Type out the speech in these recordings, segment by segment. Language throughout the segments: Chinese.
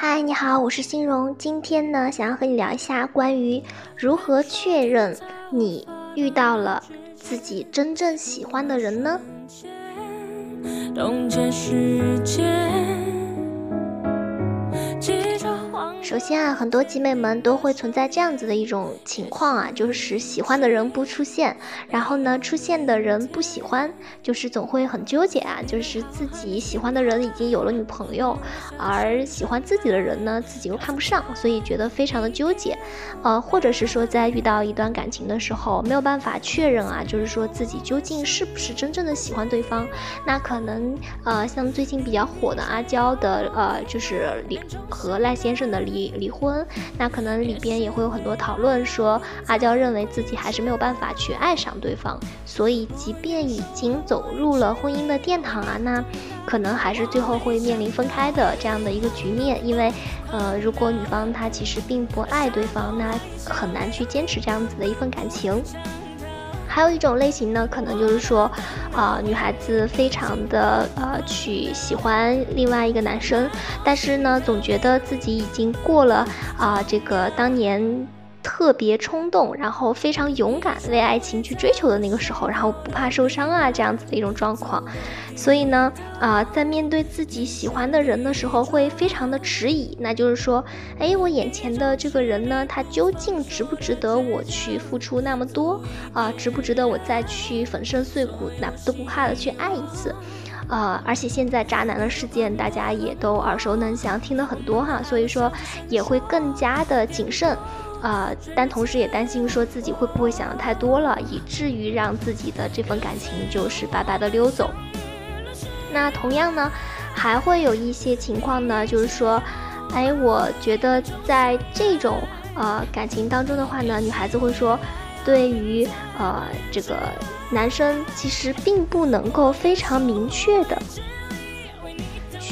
嗨，你好，我是欣荣。今天呢，想要和你聊一下关于如何确认你遇到了自己真正喜欢的人呢？首先啊，很多集美们都会存在这样子的一种情况啊，就是喜欢的人不出现，然后呢，出现的人不喜欢，就是总会很纠结啊，就是自己喜欢的人已经有了女朋友，而喜欢自己的人呢，自己又看不上，所以觉得非常的纠结，呃，或者是说在遇到一段感情的时候，没有办法确认啊，就是说自己究竟是不是真正的喜欢对方，那可能呃，像最近比较火的阿娇的呃，就是李和赖先生的离。离婚，那可能里边也会有很多讨论，说阿娇认为自己还是没有办法去爱上对方，所以即便已经走入了婚姻的殿堂啊，那可能还是最后会面临分开的这样的一个局面，因为，呃，如果女方她其实并不爱对方，那很难去坚持这样子的一份感情。还有一种类型呢，可能就是说，啊，女孩子非常的呃去喜欢另外一个男生，但是呢，总觉得自己已经过了啊这个当年。特别冲动，然后非常勇敢，为爱情去追求的那个时候，然后不怕受伤啊，这样子的一种状况。所以呢，啊，在面对自己喜欢的人的时候，会非常的迟疑。那就是说，哎，我眼前的这个人呢，他究竟值不值得我去付出那么多啊？值不值得我再去粉身碎骨，那都不怕的去爱一次？啊，而且现在渣男的事件大家也都耳熟能详，听的很多哈，所以说也会更加的谨慎。啊，但同时也担心说自己会不会想的太多了，以至于让自己的这份感情就是白白的溜走。那同样呢，还会有一些情况呢，就是说，哎，我觉得在这种呃感情当中的话呢，女孩子会说，对于呃这个男生其实并不能够非常明确的。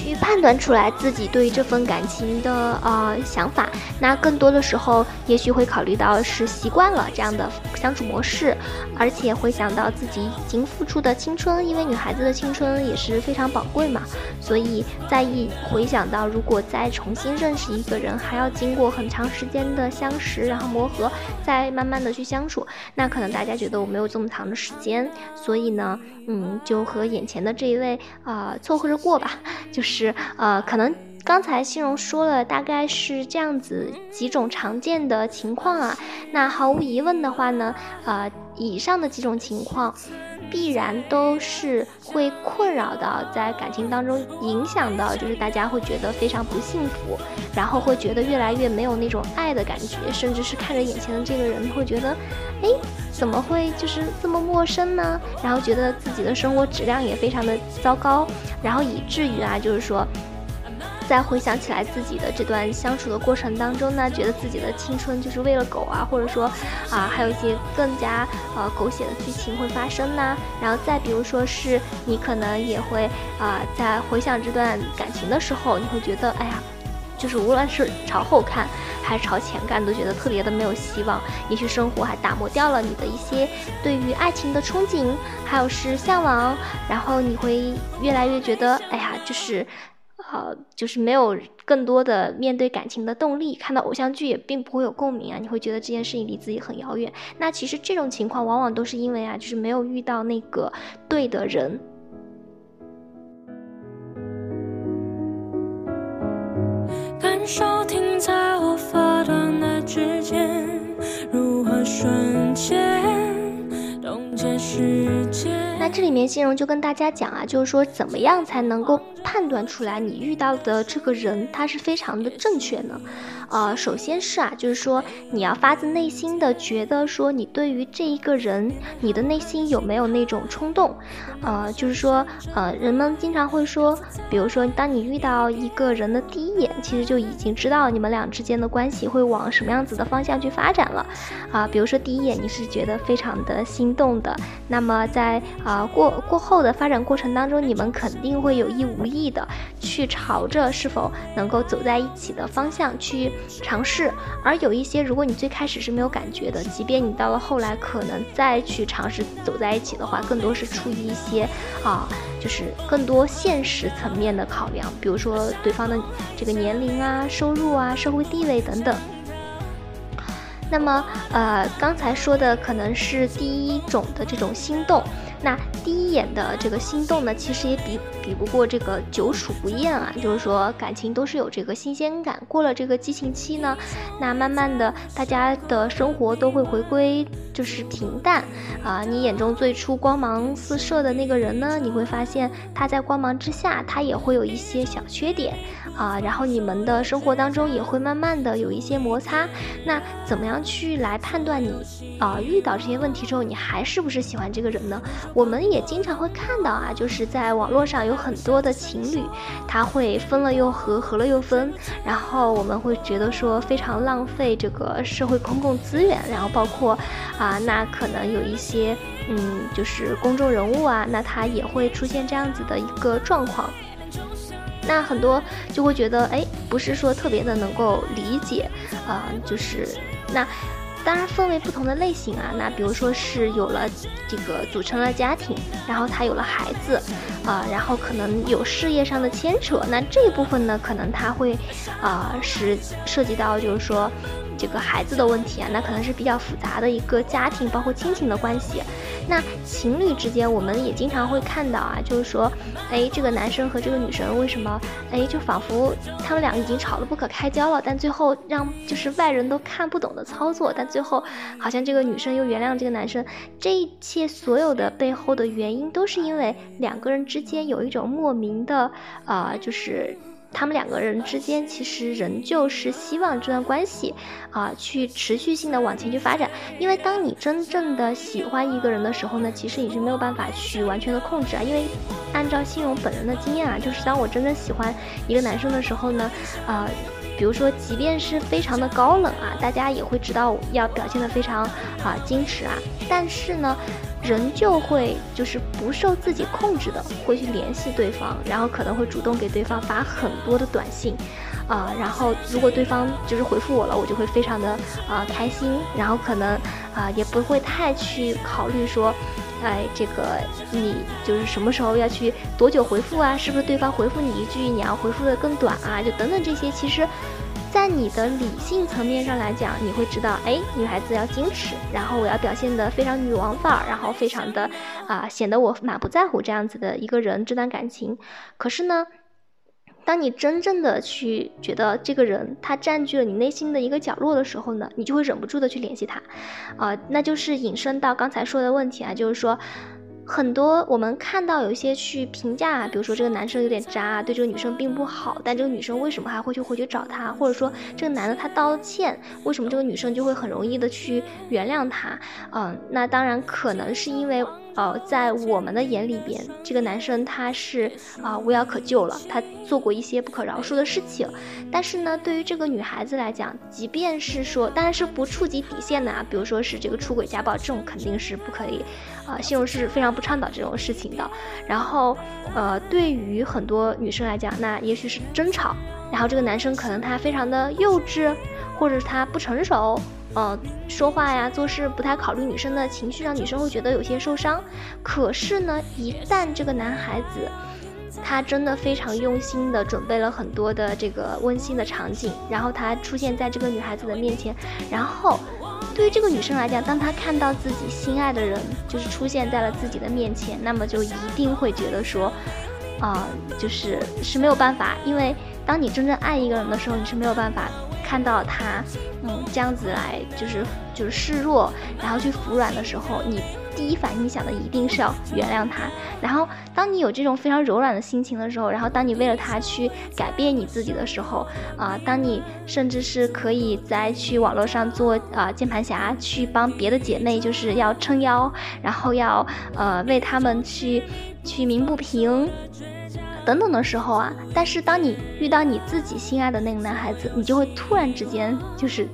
去判断出来自己对这份感情的呃想法，那更多的时候也许会考虑到是习惯了这样的相处模式，而且会想到自己已经付出的青春，因为女孩子的青春也是非常宝贵嘛，所以在一回想到如果再重新认识一个人，还要经过很长时间的相识，然后磨合，再慢慢的去相处，那可能大家觉得我没有这么长的时间，所以呢，嗯，就和眼前的这一位啊凑合着过吧，就是。是呃，可能刚才欣荣说了，大概是这样子几种常见的情况啊。那毫无疑问的话呢，呃，以上的几种情况。必然都是会困扰到在感情当中，影响到就是大家会觉得非常不幸福，然后会觉得越来越没有那种爱的感觉，甚至是看着眼前的这个人会觉得，哎，怎么会就是这么陌生呢？然后觉得自己的生活质量也非常的糟糕，然后以至于啊，就是说。再回想起来自己的这段相处的过程当中呢，觉得自己的青春就是为了狗啊，或者说啊，还有一些更加呃狗血的剧情会发生呢。然后再比如说是你可能也会啊，在回想这段感情的时候，你会觉得哎呀，就是无论是朝后看还是朝前看，都觉得特别的没有希望。也许生活还打磨掉了你的一些对于爱情的憧憬，还有是向往，然后你会越来越觉得哎呀，就是。呃，就是没有更多的面对感情的动力，看到偶像剧也并不会有共鸣啊，你会觉得这件事情离自己很遥远。那其实这种情况往往都是因为啊，就是没有遇到那个对的人。感受停在我发端的指尖，如何瞬间冻结时间。那这里面欣荣就跟大家讲啊，就是说怎么样才能够判断出来你遇到的这个人他是非常的正确呢？呃，首先是啊，就是说你要发自内心的觉得说你对于这一个人，你的内心有没有那种冲动？呃，就是说呃，人们经常会说，比如说当你遇到一个人的第一眼，其实就已经知道你们俩之间的关系会往什么样子的方向去发展了啊。比如说第一眼你是觉得非常的心动的，那么在啊。啊，过过后的发展过程当中，你们肯定会有意无意的去朝着是否能够走在一起的方向去尝试。而有一些，如果你最开始是没有感觉的，即便你到了后来可能再去尝试走在一起的话，更多是出于一些啊，就是更多现实层面的考量，比如说对方的这个年龄啊、收入啊、社会地位等等。那么，呃，刚才说的可能是第一种的这种心动。那第一眼的这个心动呢，其实也比比不过这个久处不厌啊。就是说，感情都是有这个新鲜感。过了这个激情期呢，那慢慢的，大家的生活都会回归就是平淡啊。你眼中最初光芒四射的那个人呢，你会发现他在光芒之下，他也会有一些小缺点啊。然后你们的生活当中也会慢慢的有一些摩擦。那怎么样去来判断你啊遇到这些问题之后，你还是不是喜欢这个人呢？我们也也经常会看到啊，就是在网络上有很多的情侣，他会分了又合，合了又分，然后我们会觉得说非常浪费这个社会公共资源，然后包括啊，那可能有一些嗯，就是公众人物啊，那他也会出现这样子的一个状况，那很多就会觉得哎，不是说特别的能够理解啊，就是那。当然分为不同的类型啊，那比如说是有了这个组成了家庭，然后他有了孩子，啊，然后可能有事业上的牵扯，那这一部分呢，可能他会，啊，是涉及到就是说。这个孩子的问题啊，那可能是比较复杂的一个家庭，包括亲情的关系。那情侣之间，我们也经常会看到啊，就是说，哎，这个男生和这个女生为什么，哎，就仿佛他们俩已经吵得不可开交了，但最后让就是外人都看不懂的操作，但最后好像这个女生又原谅这个男生。这一切所有的背后的原因，都是因为两个人之间有一种莫名的，啊，就是。他们两个人之间其实仍旧是希望这段关系，啊，去持续性的往前去发展。因为当你真正的喜欢一个人的时候呢，其实你是没有办法去完全的控制啊。因为按照信荣本人的经验啊，就是当我真正喜欢一个男生的时候呢，啊。比如说，即便是非常的高冷啊，大家也会知道要表现的非常啊矜持啊，但是呢，人就会就是不受自己控制的会去联系对方，然后可能会主动给对方发很多的短信，啊，然后如果对方就是回复我了，我就会非常的啊开心，然后可能啊也不会太去考虑说。哎，这个你就是什么时候要去多久回复啊？是不是对方回复你一句，你要回复的更短啊？就等等这些，其实，在你的理性层面上来讲，你会知道，哎，女孩子要矜持，然后我要表现的非常女王范儿，然后非常的啊，显得我满不在乎这样子的一个人，这段感情。可是呢？当你真正的去觉得这个人他占据了你内心的一个角落的时候呢，你就会忍不住的去联系他，啊，那就是引申到刚才说的问题啊，就是说。很多我们看到有一些去评价，比如说这个男生有点渣，对这个女生并不好，但这个女生为什么还会去回去找他？或者说这个男的他道歉，为什么这个女生就会很容易的去原谅他？嗯，那当然可能是因为，呃，在我们的眼里边，这个男生他是啊无药可救了，他做过一些不可饶恕的事情。但是呢，对于这个女孩子来讲，即便是说，当然是不触及底线的啊，比如说是这个出轨家暴这种，肯定是不可以。啊，信用是非常不倡导这种事情的。然后，呃，对于很多女生来讲，那也许是争吵，然后这个男生可能他非常的幼稚，或者是他不成熟，呃，说话呀、做事不太考虑女生的情绪，让女生会觉得有些受伤。可是呢，一旦这个男孩子，他真的非常用心的准备了很多的这个温馨的场景，然后他出现在这个女孩子的面前，然后。对于这个女生来讲，当她看到自己心爱的人就是出现在了自己的面前，那么就一定会觉得说，啊，就是是没有办法，因为当你真正爱一个人的时候，你是没有办法看到他，嗯，这样子来就是就是示弱，然后去服软的时候，你。第一反应想的一定是要原谅他，然后当你有这种非常柔软的心情的时候，然后当你为了他去改变你自己的时候，啊，当你甚至是可以在去网络上做啊键盘侠，去帮别的姐妹就是要撑腰，然后要呃为他们去去鸣不平等等的时候啊，但是当你遇到你自己心爱的那个男孩子，你就会突然之间就是。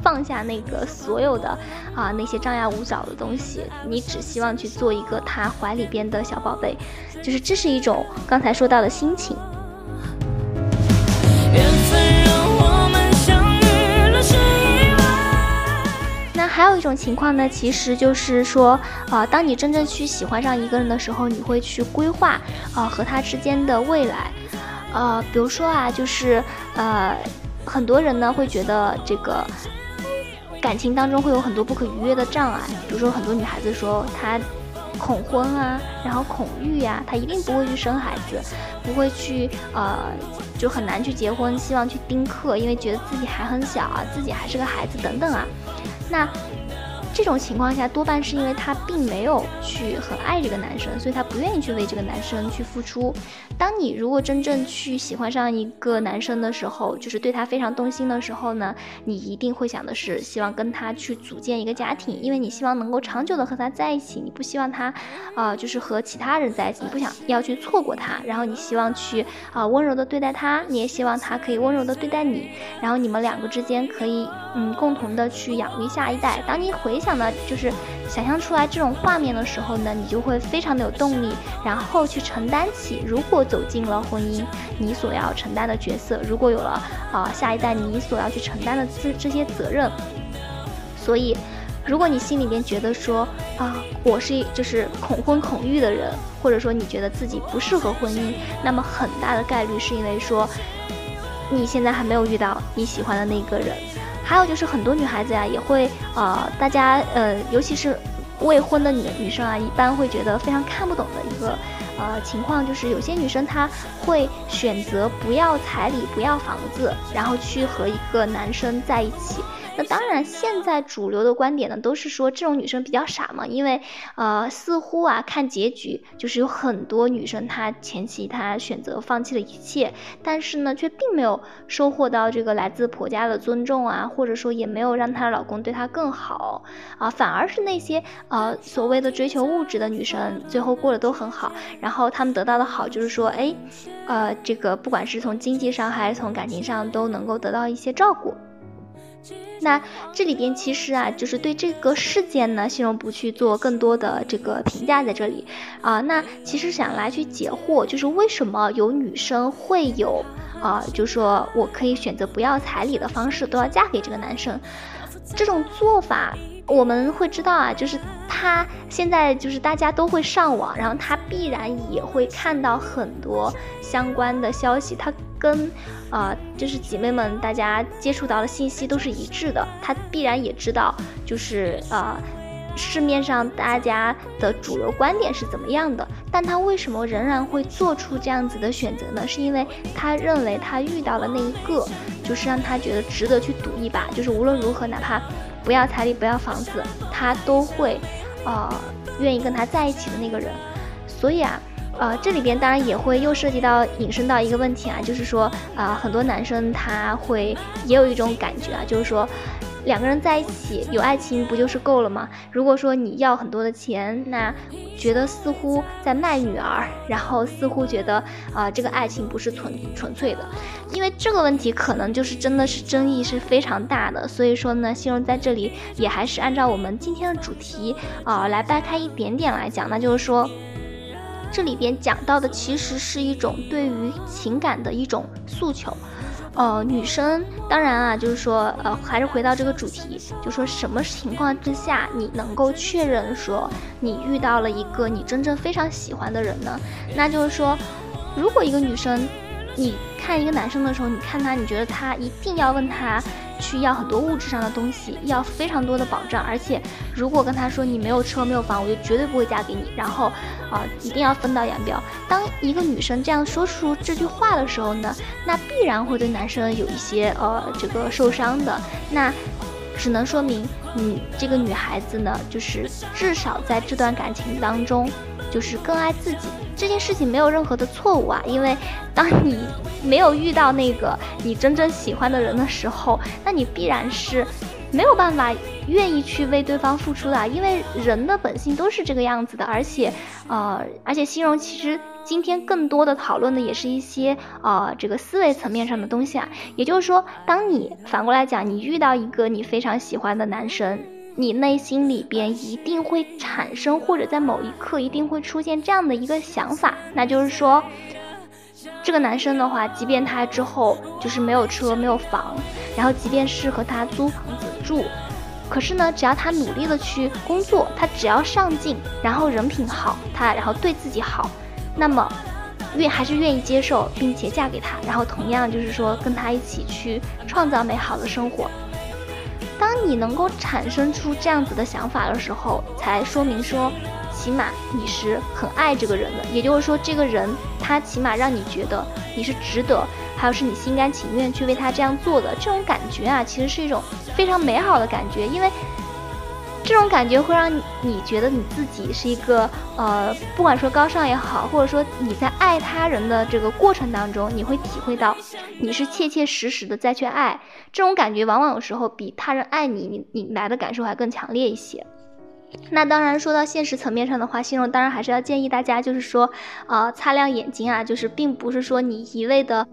放下那个所有的啊那些张牙舞爪的东西，你只希望去做一个他怀里边的小宝贝，就是这是一种刚才说到的心情。一种情况呢，其实就是说，呃，当你真正去喜欢上一个人的时候，你会去规划，呃，和他之间的未来，呃，比如说啊，就是呃，很多人呢会觉得这个感情当中会有很多不可逾越的障碍，比如说很多女孩子说她。恐婚啊，然后恐育呀，她一定不会去生孩子，不会去呃，就很难去结婚，希望去丁克，因为觉得自己还很小啊，自己还是个孩子等等啊，那。这种情况下，多半是因为他并没有去很爱这个男生，所以他不愿意去为这个男生去付出。当你如果真正去喜欢上一个男生的时候，就是对他非常动心的时候呢，你一定会想的是希望跟他去组建一个家庭，因为你希望能够长久的和他在一起，你不希望他，啊，就是和其他人在一起，你不想要去错过他，然后你希望去啊温柔的对待他，你也希望他可以温柔的对待你，然后你们两个之间可以嗯共同的去养育下一代。当你回想。想呢，就是想象出来这种画面的时候呢，你就会非常的有动力，然后去承担起如果走进了婚姻，你所要承担的角色；如果有了啊下一代，你所要去承担的这这些责任。所以，如果你心里边觉得说啊，我是就是恐婚恐育的人，或者说你觉得自己不适合婚姻，那么很大的概率是因为说你现在还没有遇到你喜欢的那个人。还有就是很多女孩子呀，也会啊，大家呃，尤其是未婚的女女生啊，一般会觉得非常看不懂的一个呃情况，就是有些女生她会选择不要彩礼、不要房子，然后去和一个男生在一起。那当然，现在主流的观点呢，都是说这种女生比较傻嘛，因为，呃，似乎啊，看结局就是有很多女生她前期她选择放弃了一切，但是呢，却并没有收获到这个来自婆家的尊重啊，或者说也没有让她老公对她更好啊，反而是那些呃所谓的追求物质的女生，最后过得都很好，然后她们得到的好就是说，哎，呃，这个不管是从经济上还是从感情上都能够得到一些照顾。那这里边其实啊，就是对这个事件呢，形容不去做更多的这个评价在这里啊。那其实想来去解惑，就是为什么有女生会有啊，就说我可以选择不要彩礼的方式都要嫁给这个男生，这种做法。我们会知道啊，就是他现在就是大家都会上网，然后他必然也会看到很多相关的消息，他跟呃就是姐妹们大家接触到的信息都是一致的，他必然也知道就是呃。市面上大家的主流观点是怎么样的？但他为什么仍然会做出这样子的选择呢？是因为他认为他遇到了那一个，就是让他觉得值得去赌一把，就是无论如何，哪怕不要彩礼、不要房子，他都会，呃，愿意跟他在一起的那个人。所以啊，呃，这里边当然也会又涉及到引申到一个问题啊，就是说，啊，很多男生他会也有一种感觉啊，就是说。两个人在一起有爱情不就是够了吗？如果说你要很多的钱，那觉得似乎在卖女儿，然后似乎觉得啊这个爱情不是纯纯粹的，因为这个问题可能就是真的是争议是非常大的。所以说呢，希荣在这里也还是按照我们今天的主题啊来掰开一点点来讲，那就是说这里边讲到的其实是一种对于情感的一种诉求。呃，女生当然啊，就是说，呃，还是回到这个主题，就说什么情况之下你能够确认说你遇到了一个你真正非常喜欢的人呢？那就是说，如果一个女生，你看一个男生的时候，你看他，你觉得他一定要问他。去要很多物质上的东西，要非常多的保障，而且如果跟他说你没有车没有房，我就绝对不会嫁给你。然后啊，一定要分道扬镳。当一个女生这样说出这句话的时候呢，那必然会对男生有一些呃这个受伤的。那只能说明嗯这个女孩子呢，就是至少在这段感情当中。就是更爱自己这件事情没有任何的错误啊，因为当你没有遇到那个你真正喜欢的人的时候，那你必然是没有办法愿意去为对方付出的，因为人的本性都是这个样子的。而且，呃，而且心荣其实今天更多的讨论的也是一些呃这个思维层面上的东西啊，也就是说，当你反过来讲，你遇到一个你非常喜欢的男生。你内心里边一定会产生，或者在某一刻一定会出现这样的一个想法，那就是说，这个男生的话，即便他之后就是没有车没有房，然后即便是和他租房子住，可是呢，只要他努力的去工作，他只要上进，然后人品好，他然后对自己好，那么愿还是愿意接受并且嫁给他，然后同样就是说跟他一起去创造美好的生活。当你能够产生出这样子的想法的时候，才说明说，起码你是很爱这个人的。也就是说，这个人他起码让你觉得你是值得，还有是你心甘情愿去为他这样做的。这种感觉啊，其实是一种非常美好的感觉，因为。这种感觉会让你觉得你自己是一个呃，不管说高尚也好，或者说你在爱他人的这个过程当中，你会体会到你是切切实实的在去爱。这种感觉往往有时候比他人爱你，你你来的感受还更强烈一些。那当然说到现实层面上的话，信荣当然还是要建议大家，就是说，呃，擦亮眼睛啊，就是并不是说你一味的。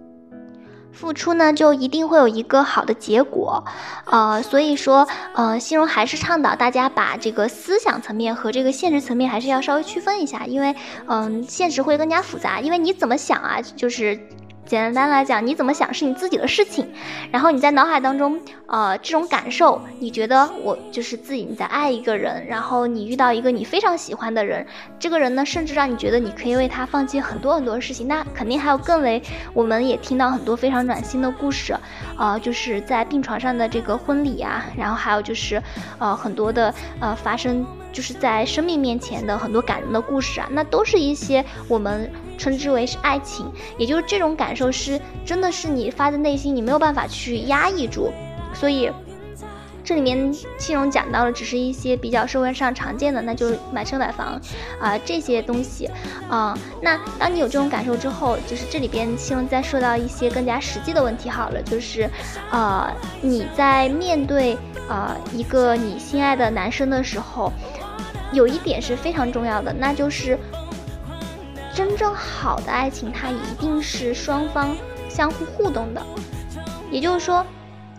付出呢，就一定会有一个好的结果，呃，所以说，呃，心荣还是倡导大家把这个思想层面和这个现实层面还是要稍微区分一下，因为，嗯，现实会更加复杂，因为你怎么想啊，就是。简单来讲，你怎么想是你自己的事情，然后你在脑海当中，呃，这种感受，你觉得我就是自己你在爱一个人，然后你遇到一个你非常喜欢的人，这个人呢，甚至让你觉得你可以为他放弃很多很多事情，那肯定还有更为，我们也听到很多非常暖心的故事，呃，就是在病床上的这个婚礼啊，然后还有就是，呃，很多的呃发生。就是在生命面前的很多感人的故事啊，那都是一些我们称之为是爱情，也就是这种感受是真的是你发自内心，你没有办法去压抑住。所以这里面青荣讲到的只是一些比较社会上常见的，那就是买车买房啊这些东西啊。那当你有这种感受之后，就是这里边青荣再说到一些更加实际的问题好了，就是呃你在面对呃一个你心爱的男生的时候。有一点是非常重要的，那就是真正好的爱情，它一定是双方相互互动的。也就是说，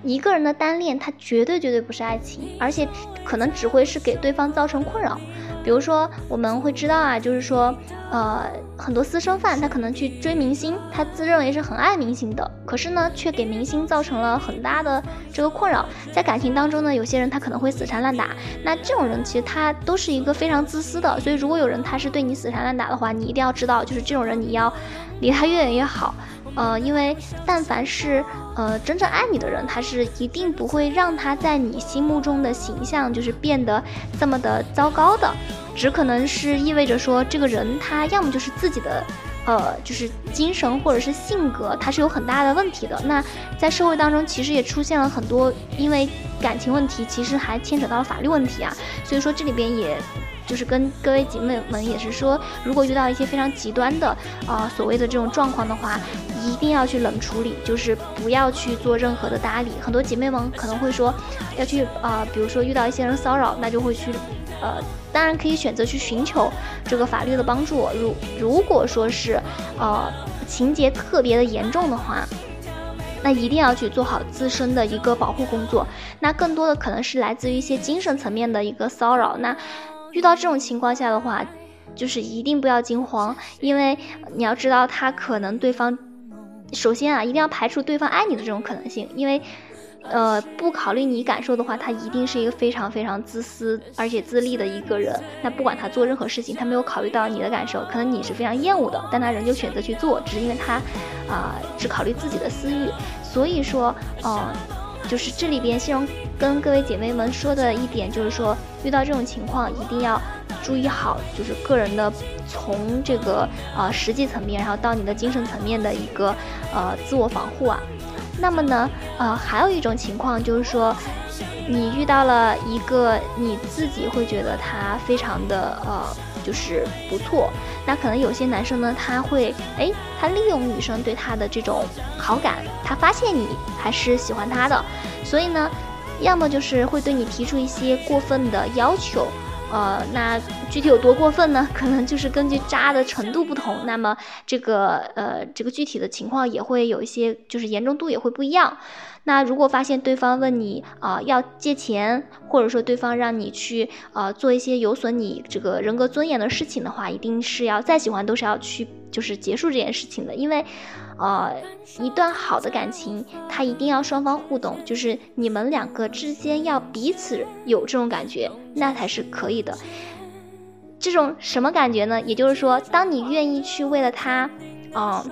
一个人的单恋，它绝对绝对不是爱情，而且可能只会是给对方造成困扰。比如说，我们会知道啊，就是说，呃，很多私生饭他可能去追明星，他自认为是很爱明星的，可是呢，却给明星造成了很大的这个困扰。在感情当中呢，有些人他可能会死缠烂打，那这种人其实他都是一个非常自私的。所以，如果有人他是对你死缠烂打的话，你一定要知道，就是这种人你要离他越远越好。呃，因为但凡是呃真正爱你的人，他是一定不会让他在你心目中的形象就是变得这么的糟糕的，只可能是意味着说这个人他要么就是自己的，呃，就是精神或者是性格他是有很大的问题的。那在社会当中其实也出现了很多因为感情问题，其实还牵扯到了法律问题啊，所以说这里边也。就是跟各位姐妹们也是说，如果遇到一些非常极端的啊所谓的这种状况的话，一定要去冷处理，就是不要去做任何的搭理。很多姐妹们可能会说，要去啊，比如说遇到一些人骚扰，那就会去，呃，当然可以选择去寻求这个法律的帮助。如如果说是呃情节特别的严重的话，那一定要去做好自身的一个保护工作。那更多的可能是来自于一些精神层面的一个骚扰。那遇到这种情况下的话，就是一定不要惊慌，因为你要知道他可能对方，首先啊，一定要排除对方爱你的这种可能性，因为，呃，不考虑你感受的话，他一定是一个非常非常自私而且自利的一个人。那不管他做任何事情，他没有考虑到你的感受，可能你是非常厌恶的，但他仍旧选择去做，只是因为他，啊，只考虑自己的私欲。所以说，嗯。就是这里边，欣荣跟各位姐妹们说的一点，就是说遇到这种情况一定要注意好，就是个人的从这个呃实际层面，然后到你的精神层面的一个呃自我防护啊。那么呢，呃，还有一种情况就是说，你遇到了一个你自己会觉得他非常的呃。就是不错，那可能有些男生呢，他会哎，他利用女生对他的这种好感，他发现你还是喜欢他的，所以呢，要么就是会对你提出一些过分的要求，呃，那具体有多过分呢？可能就是根据渣的程度不同，那么这个呃这个具体的情况也会有一些，就是严重度也会不一样。那如果发现对方问你啊要借钱，或者说对方让你去啊做一些有损你这个人格尊严的事情的话，一定是要再喜欢都是要去。就是结束这件事情的，因为，呃，一段好的感情，它一定要双方互动，就是你们两个之间要彼此有这种感觉，那才是可以的。这种什么感觉呢？也就是说，当你愿意去为了他，嗯。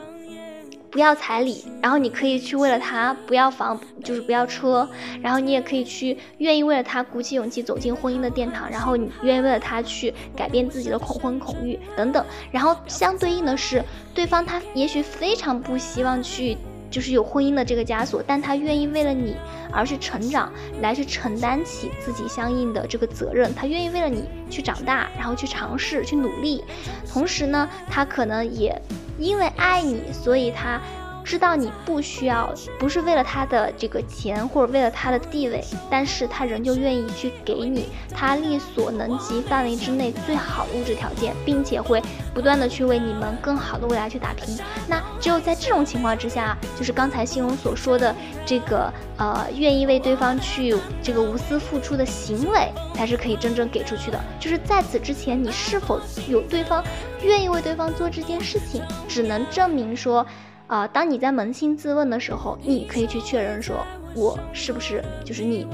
不要彩礼，然后你可以去为了他不要房，就是不要车，然后你也可以去愿意为了他鼓起勇气走进婚姻的殿堂，然后你愿意为了他去改变自己的恐婚恐育等等，然后相对应的是，对方他也许非常不希望去就是有婚姻的这个枷锁，但他愿意为了你而去成长，来去承担起自己相应的这个责任，他愿意为了你去长大，然后去尝试去努力，同时呢，他可能也。因为爱你，所以他。知道你不需要，不是为了他的这个钱或者为了他的地位，但是他仍旧愿意去给你他力所能及范围之内最好的物质条件，并且会不断的去为你们更好的未来去打拼。那只有在这种情况之下，就是刚才心荣所说的这个呃，愿意为对方去这个无私付出的行为，才是可以真正给出去的。就是在此之前，你是否有对方愿意为对方做这件事情，只能证明说。啊，当你在扪心自问的时候，你可以去确认说，我是不是就是你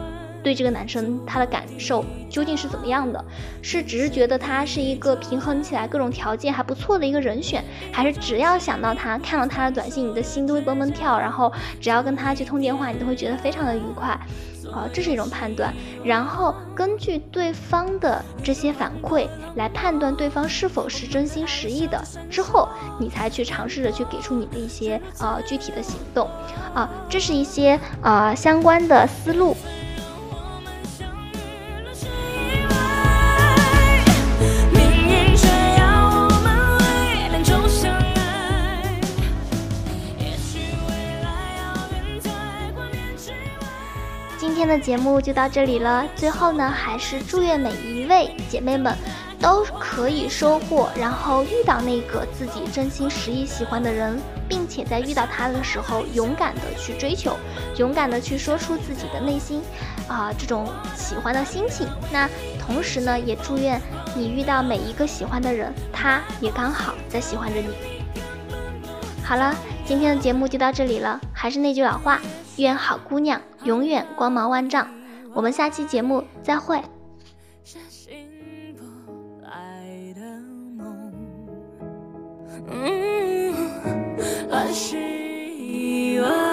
对这个男生他的感受究竟是怎么样的？是只是觉得他是一个平衡起来各种条件还不错的一个人选，还是只要想到他看到他的短信，你的心都会蹦蹦跳，然后只要跟他去通电话，你都会觉得非常的愉快？啊，这是一种判断，然后根据对方的这些反馈来判断对方是否是真心实意的，之后你才去尝试着去给出你的一些啊具体的行动，啊，这是一些啊相关的思路。的节目就到这里了。最后呢，还是祝愿每一位姐妹们都可以收获，然后遇到那个自己真心实意喜欢的人，并且在遇到他的时候，勇敢的去追求，勇敢的去说出自己的内心啊这种喜欢的心情。那同时呢，也祝愿你遇到每一个喜欢的人，他也刚好在喜欢着你。好了，今天的节目就到这里了。还是那句老话。愿好姑娘永远光芒万丈。我们下期节目再会。外。